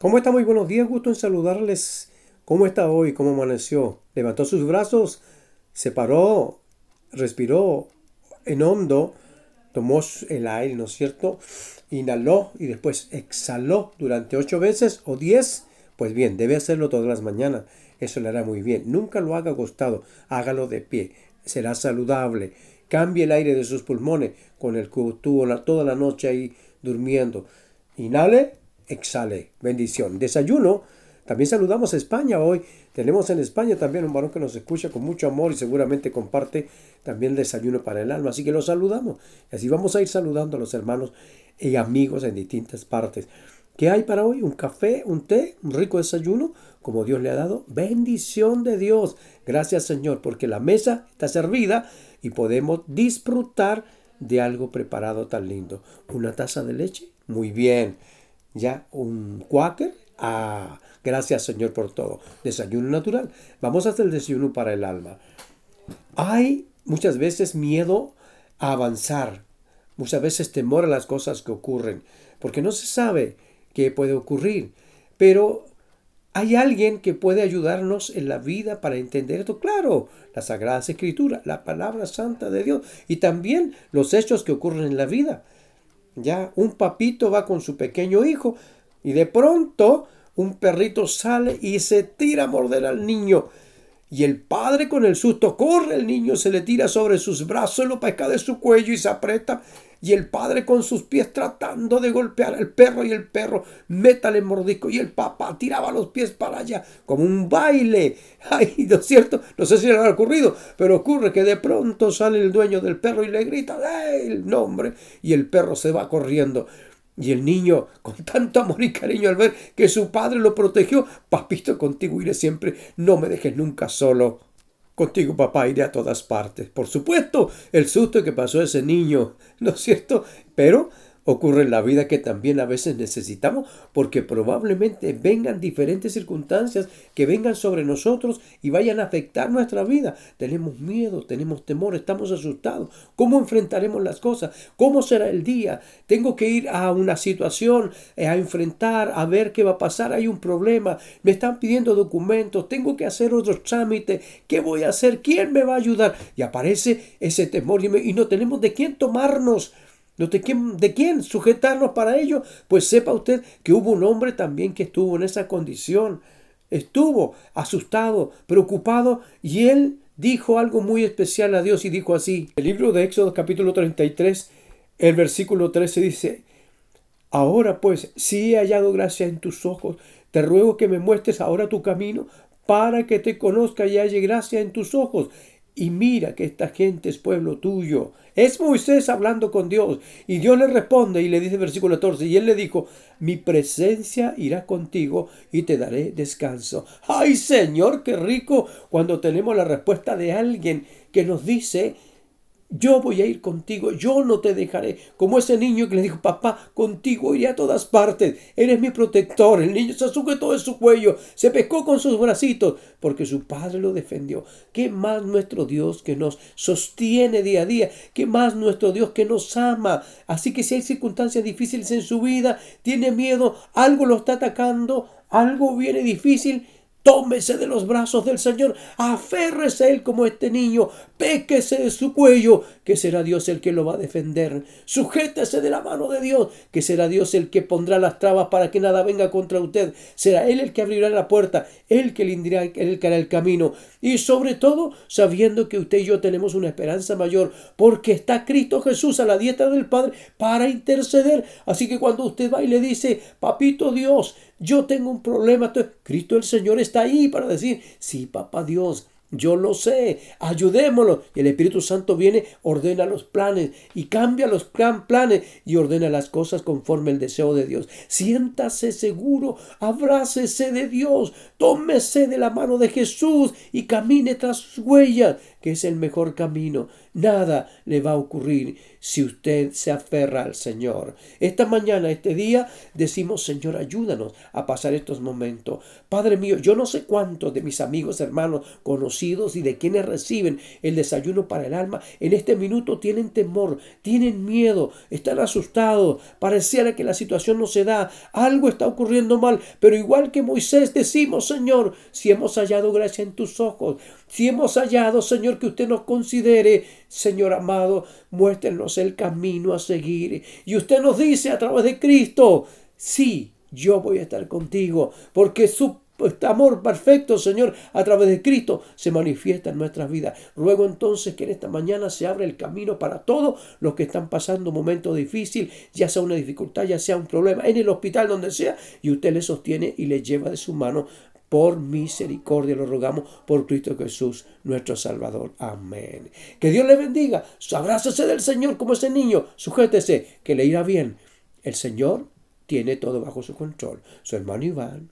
¿Cómo está? Muy buenos días, gusto en saludarles. ¿Cómo está hoy? ¿Cómo amaneció? Levantó sus brazos, se paró, respiró en hondo, tomó el aire, ¿no es cierto? Inhaló y después exhaló durante ocho veces o diez. Pues bien, debe hacerlo todas las mañanas. Eso le hará muy bien. Nunca lo haga acostado, hágalo de pie. Será saludable. Cambie el aire de sus pulmones con el que estuvo toda la noche ahí durmiendo. Inhale, exhale. Bendición. Desayuno. También saludamos a España hoy. Tenemos en España también un varón que nos escucha con mucho amor y seguramente comparte también el desayuno para el alma. Así que lo saludamos. Y así vamos a ir saludando a los hermanos y amigos en distintas partes. ¿Qué hay para hoy? Un café, un té, un rico desayuno, como Dios le ha dado. Bendición de Dios. Gracias Señor, porque la mesa está servida y podemos disfrutar de algo preparado tan lindo. Una taza de leche, muy bien ya un quaker. Ah, gracias Señor por todo. Desayuno natural. Vamos a hacer el desayuno para el alma. Hay muchas veces miedo a avanzar. Muchas veces temor a las cosas que ocurren. Porque no se sabe qué puede ocurrir. Pero hay alguien que puede ayudarnos en la vida para entender esto. Claro, la Sagrada Escritura, la palabra santa de Dios y también los hechos que ocurren en la vida. Ya un papito va con su pequeño hijo y de pronto un perrito sale y se tira a morder al niño. Y el padre con el susto corre, el niño se le tira sobre sus brazos, lo pesca de su cuello y se aprieta y el padre con sus pies tratando de golpear al perro y el perro métale mordisco y el papá tiraba los pies para allá como un baile. Ay, ¿no es cierto? No sé si le ha ocurrido, pero ocurre que de pronto sale el dueño del perro y le grita el nombre y el perro se va corriendo. Y el niño, con tanto amor y cariño al ver que su padre lo protegió, papito, contigo iré siempre, no me dejes nunca solo. Contigo, papá, iré a todas partes. Por supuesto, el susto que pasó ese niño, ¿no es cierto? Pero ocurre en la vida que también a veces necesitamos porque probablemente vengan diferentes circunstancias que vengan sobre nosotros y vayan a afectar nuestra vida. Tenemos miedo, tenemos temor, estamos asustados. ¿Cómo enfrentaremos las cosas? ¿Cómo será el día? Tengo que ir a una situación, eh, a enfrentar, a ver qué va a pasar. Hay un problema, me están pidiendo documentos, tengo que hacer otro trámite. ¿Qué voy a hacer? ¿Quién me va a ayudar? Y aparece ese temor y no tenemos de quién tomarnos ¿De quién, ¿De quién sujetarnos para ello? Pues sepa usted que hubo un hombre también que estuvo en esa condición. Estuvo asustado, preocupado y él dijo algo muy especial a Dios y dijo así. El libro de Éxodo capítulo 33, el versículo 13 dice, Ahora pues, si he hallado gracia en tus ojos, te ruego que me muestres ahora tu camino para que te conozca y halle gracia en tus ojos y mira que esta gente es pueblo tuyo. Es Moisés hablando con Dios. Y Dios le responde y le dice versículo 14, y él le dijo, mi presencia irá contigo y te daré descanso. Ay Señor, qué rico cuando tenemos la respuesta de alguien que nos dice, yo voy a ir contigo, yo no te dejaré. Como ese niño que le dijo, papá, contigo iré a todas partes, eres mi protector. El niño se sujetó en su cuello, se pescó con sus bracitos, porque su padre lo defendió. ¿Qué más nuestro Dios que nos sostiene día a día? ¿Qué más nuestro Dios que nos ama? Así que si hay circunstancias difíciles en su vida, tiene miedo, algo lo está atacando, algo viene difícil, Tómese de los brazos del Señor, aférrese a Él como este niño, péquese de su cuello, que será Dios el que lo va a defender. Sujétese de la mano de Dios, que será Dios el que pondrá las trabas para que nada venga contra usted. Será Él el que abrirá la puerta, Él que le indirá, que hará el camino. Y sobre todo, sabiendo que usted y yo tenemos una esperanza mayor, porque está Cristo Jesús a la dieta del Padre para interceder. Así que cuando usted va y le dice, Papito Dios, yo tengo un problema. Cristo el Señor está ahí para decir, sí, papá Dios, yo lo sé, ayudémoslo. Y el Espíritu Santo viene, ordena los planes y cambia los planes y ordena las cosas conforme el deseo de Dios. Siéntase seguro, abrácese de Dios, tómese de la mano de Jesús y camine tras sus huellas, que es el mejor camino. Nada le va a ocurrir si usted se aferra al Señor. Esta mañana, este día, decimos, Señor, ayúdanos a pasar estos momentos. Padre mío, yo no sé cuántos de mis amigos, hermanos, conocidos y de quienes reciben el desayuno para el alma, en este minuto tienen temor, tienen miedo, están asustados, pareciera que la situación no se da, algo está ocurriendo mal, pero igual que Moisés decimos, Señor, si hemos hallado gracia en tus ojos, si hemos hallado, Señor, que usted nos considere, Señor amado, muéstrenos el camino a seguir. Y usted nos dice a través de Cristo, sí, yo voy a estar contigo, porque su amor perfecto, Señor, a través de Cristo se manifiesta en nuestras vidas. Ruego entonces que en esta mañana se abra el camino para todos los que están pasando un momento difícil, ya sea una dificultad, ya sea un problema, en el hospital, donde sea, y usted le sostiene y le lleva de su mano por misericordia lo rogamos por Cristo Jesús, nuestro Salvador. Amén. Que Dios le bendiga. Abrázese del Señor como ese niño. Sujétese, que le irá bien. El Señor tiene todo bajo su control. Su hermano Iván.